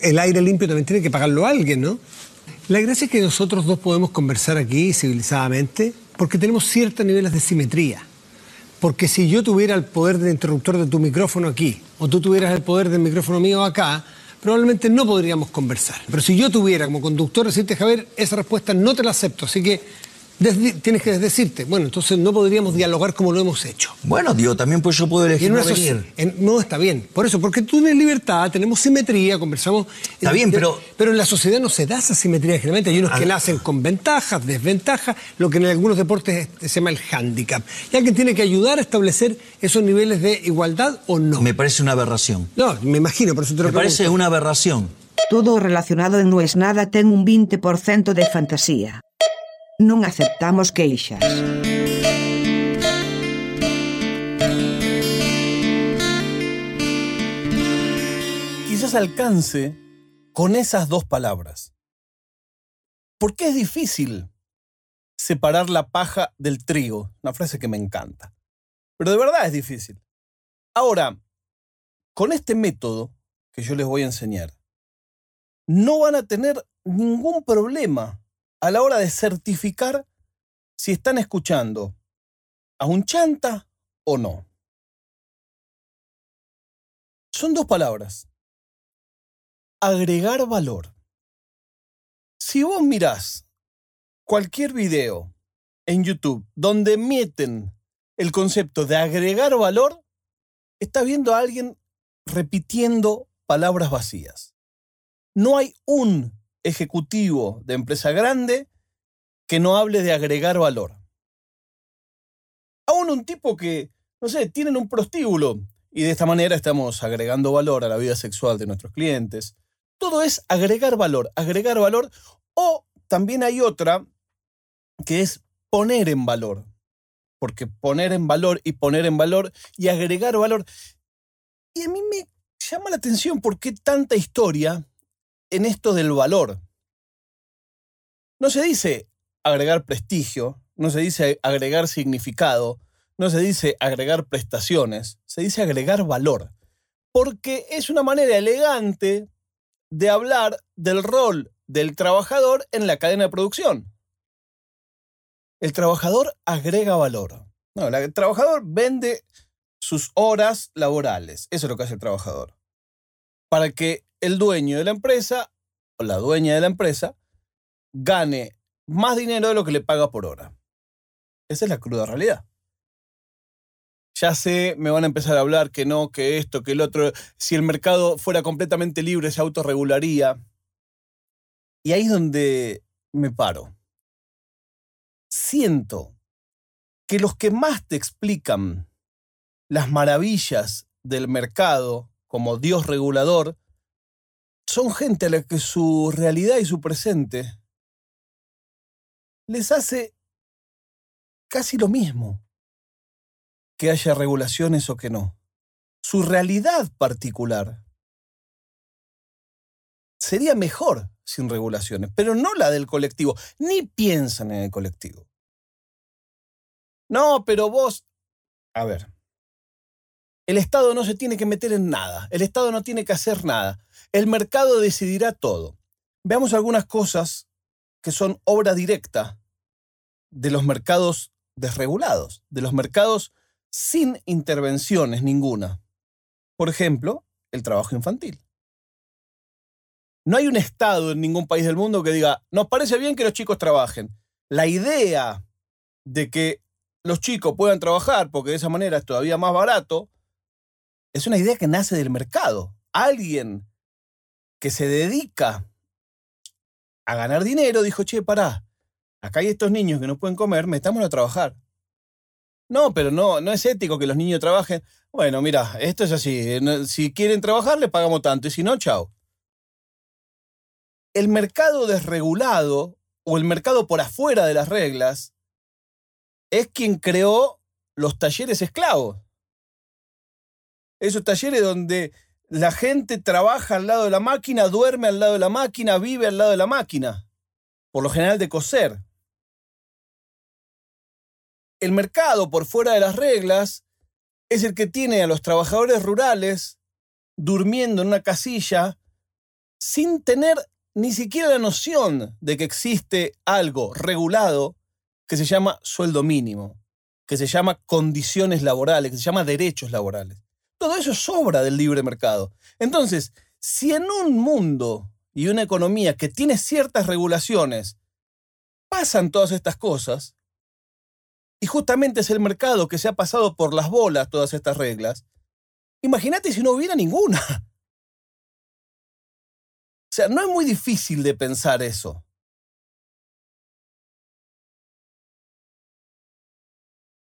El aire limpio también tiene que pagarlo alguien, ¿no? La gracia es que nosotros dos podemos conversar aquí civilizadamente porque tenemos ciertos niveles de simetría. Porque si yo tuviera el poder del interruptor de tu micrófono aquí, o tú tuvieras el poder del micrófono mío acá, probablemente no podríamos conversar. Pero si yo tuviera como conductor decirte, Javier, esa respuesta no te la acepto, así que tienes que decirte, bueno, entonces no podríamos dialogar como lo hemos hecho. Bueno, digo, también pues yo puedo elegir no venir. no, está bien. Por eso, porque tú tienes libertad, tenemos simetría, conversamos... Está bien, pero... Pero en la sociedad no se da esa simetría generalmente. Hay unos que nacen con ventajas, desventajas, lo que en algunos deportes se llama el hándicap. Y alguien tiene que ayudar a establecer esos niveles de igualdad o no. Me parece una aberración. No, me imagino, por eso te lo Me parece una aberración. Todo relacionado en No es nada ten un 20% de fantasía. Non aceptamos queixas. Quizás alcance con esas dos palabras. ¿Por qué es difícil separar la paja del trigo? Una frase que me encanta. Pero de verdad es difícil. Ahora, con este método que yo les voy a enseñar, no van a tener ningún problema a la hora de certificar si están escuchando a un chanta o no. Son dos palabras. Agregar valor. Si vos mirás cualquier video en YouTube donde meten el concepto de agregar valor, está viendo a alguien repitiendo palabras vacías. No hay un ejecutivo de empresa grande que no hable de agregar valor. Aún un tipo que, no sé, tienen un prostíbulo y de esta manera estamos agregando valor a la vida sexual de nuestros clientes. Todo es agregar valor, agregar valor o también hay otra que es poner en valor. Porque poner en valor y poner en valor y agregar valor. Y a mí me llama la atención por qué tanta historia en esto del valor. No se dice agregar prestigio, no se dice agregar significado, no se dice agregar prestaciones, se dice agregar valor, porque es una manera elegante de hablar del rol del trabajador en la cadena de producción. El trabajador agrega valor. No, el trabajador vende sus horas laborales. Eso es lo que hace el trabajador. Para que el dueño de la empresa o la dueña de la empresa gane más dinero de lo que le paga por hora. Esa es la cruda realidad. Ya sé, me van a empezar a hablar que no, que esto, que el otro. Si el mercado fuera completamente libre, se autorregularía. Y ahí es donde me paro. Siento que los que más te explican las maravillas del mercado como Dios regulador son gente a la que su realidad y su presente les hace casi lo mismo que haya regulaciones o que no. Su realidad particular sería mejor sin regulaciones, pero no la del colectivo, ni piensan en el colectivo. No, pero vos, a ver, el Estado no se tiene que meter en nada, el Estado no tiene que hacer nada. El mercado decidirá todo. Veamos algunas cosas que son obra directa de los mercados desregulados, de los mercados sin intervenciones ninguna. Por ejemplo, el trabajo infantil. No hay un Estado en ningún país del mundo que diga, nos parece bien que los chicos trabajen. La idea de que los chicos puedan trabajar porque de esa manera es todavía más barato, es una idea que nace del mercado. Alguien que se dedica a ganar dinero, dijo, che, pará, acá hay estos niños que no pueden comer, metámoslo a trabajar. No, pero no, no es ético que los niños trabajen. Bueno, mira, esto es así. Si quieren trabajar, les pagamos tanto. Y si no, chao. El mercado desregulado o el mercado por afuera de las reglas es quien creó los talleres esclavos. Esos talleres donde la gente trabaja al lado de la máquina, duerme al lado de la máquina, vive al lado de la máquina. Por lo general de coser. El mercado, por fuera de las reglas, es el que tiene a los trabajadores rurales durmiendo en una casilla sin tener ni siquiera la noción de que existe algo regulado que se llama sueldo mínimo, que se llama condiciones laborales, que se llama derechos laborales. Todo eso es obra del libre mercado. Entonces, si en un mundo y una economía que tiene ciertas regulaciones pasan todas estas cosas, y justamente es el mercado que se ha pasado por las bolas todas estas reglas, imagínate si no hubiera ninguna. O sea, no es muy difícil de pensar eso.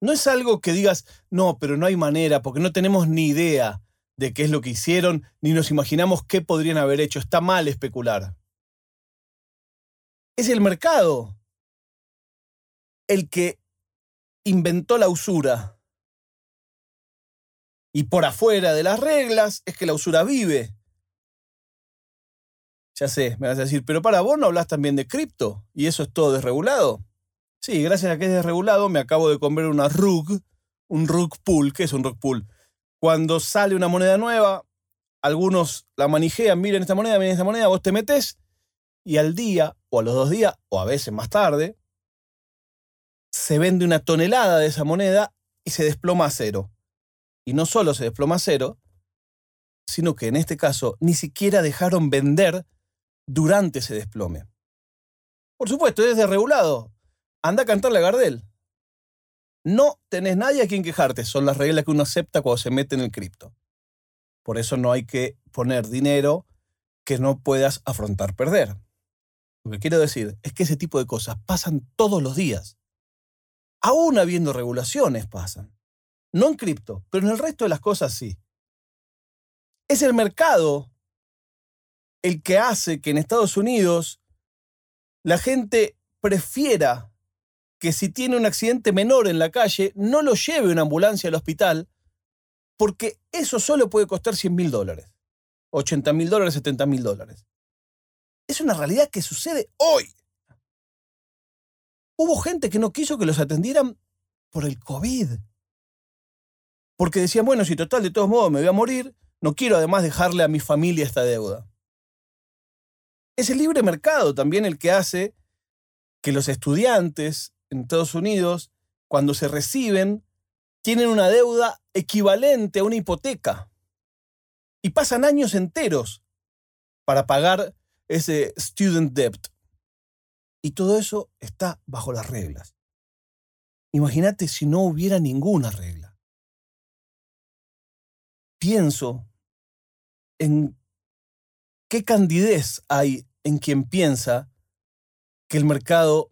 No es algo que digas, no, pero no hay manera, porque no tenemos ni idea de qué es lo que hicieron, ni nos imaginamos qué podrían haber hecho. Está mal especular. Es el mercado el que inventó la usura. Y por afuera de las reglas es que la usura vive. Ya sé, me vas a decir, pero para vos no hablas también de cripto y eso es todo desregulado. Sí, gracias a que es desregulado me acabo de comprar una rug, un rug pool. ¿Qué es un rug pool? Cuando sale una moneda nueva, algunos la manijean, miren esta moneda, miren esta moneda, vos te metes y al día o a los dos días o a veces más tarde se vende una tonelada de esa moneda y se desploma a cero. Y no solo se desploma a cero, sino que en este caso ni siquiera dejaron vender durante ese desplome. Por supuesto, es desregulado. Anda a cantarle a Gardel. No tenés nadie a quien quejarte, son las reglas que uno acepta cuando se mete en el cripto. Por eso no hay que poner dinero que no puedas afrontar perder. Lo que quiero decir es que ese tipo de cosas pasan todos los días aún habiendo regulaciones, pasan. No en cripto, pero en el resto de las cosas sí. Es el mercado el que hace que en Estados Unidos la gente prefiera que si tiene un accidente menor en la calle, no lo lleve una ambulancia al hospital, porque eso solo puede costar 100 mil dólares, 80 mil dólares, 70 mil dólares. Es una realidad que sucede hoy. Hubo gente que no quiso que los atendieran por el COVID. Porque decían, bueno, si total de todos modos me voy a morir, no quiero además dejarle a mi familia esta deuda. Es el libre mercado también el que hace que los estudiantes en Estados Unidos, cuando se reciben, tienen una deuda equivalente a una hipoteca. Y pasan años enteros para pagar ese student debt. Y todo eso está bajo las reglas. Imagínate si no hubiera ninguna regla. Pienso en qué candidez hay en quien piensa que el mercado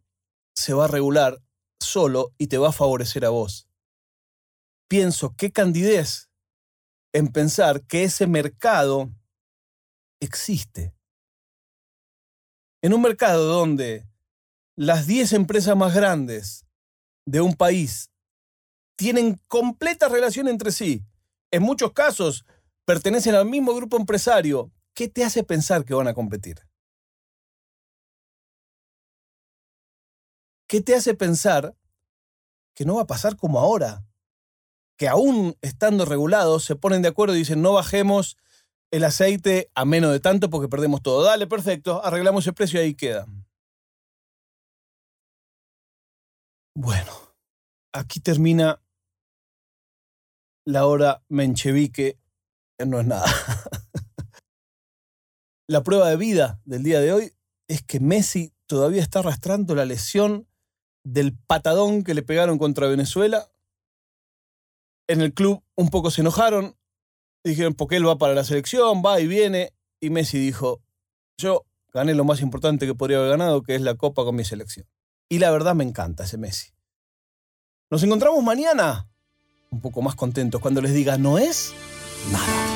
se va a regular solo y te va a favorecer a vos. Pienso qué candidez en pensar que ese mercado existe. En un mercado donde las 10 empresas más grandes de un país tienen completa relación entre sí. En muchos casos pertenecen al mismo grupo empresario. ¿Qué te hace pensar que van a competir? ¿Qué te hace pensar que no va a pasar como ahora? Que aún estando regulados se ponen de acuerdo y dicen no bajemos el aceite a menos de tanto porque perdemos todo. Dale, perfecto, arreglamos el precio y ahí queda. Bueno, aquí termina la hora menchevique, no es nada. la prueba de vida del día de hoy es que Messi todavía está arrastrando la lesión del patadón que le pegaron contra Venezuela. En el club un poco se enojaron, dijeron, porque él va para la selección, va y viene, y Messi dijo, yo gané lo más importante que podría haber ganado, que es la copa con mi selección. Y la verdad me encanta ese Messi. Nos encontramos mañana, un poco más contentos, cuando les diga no es nada.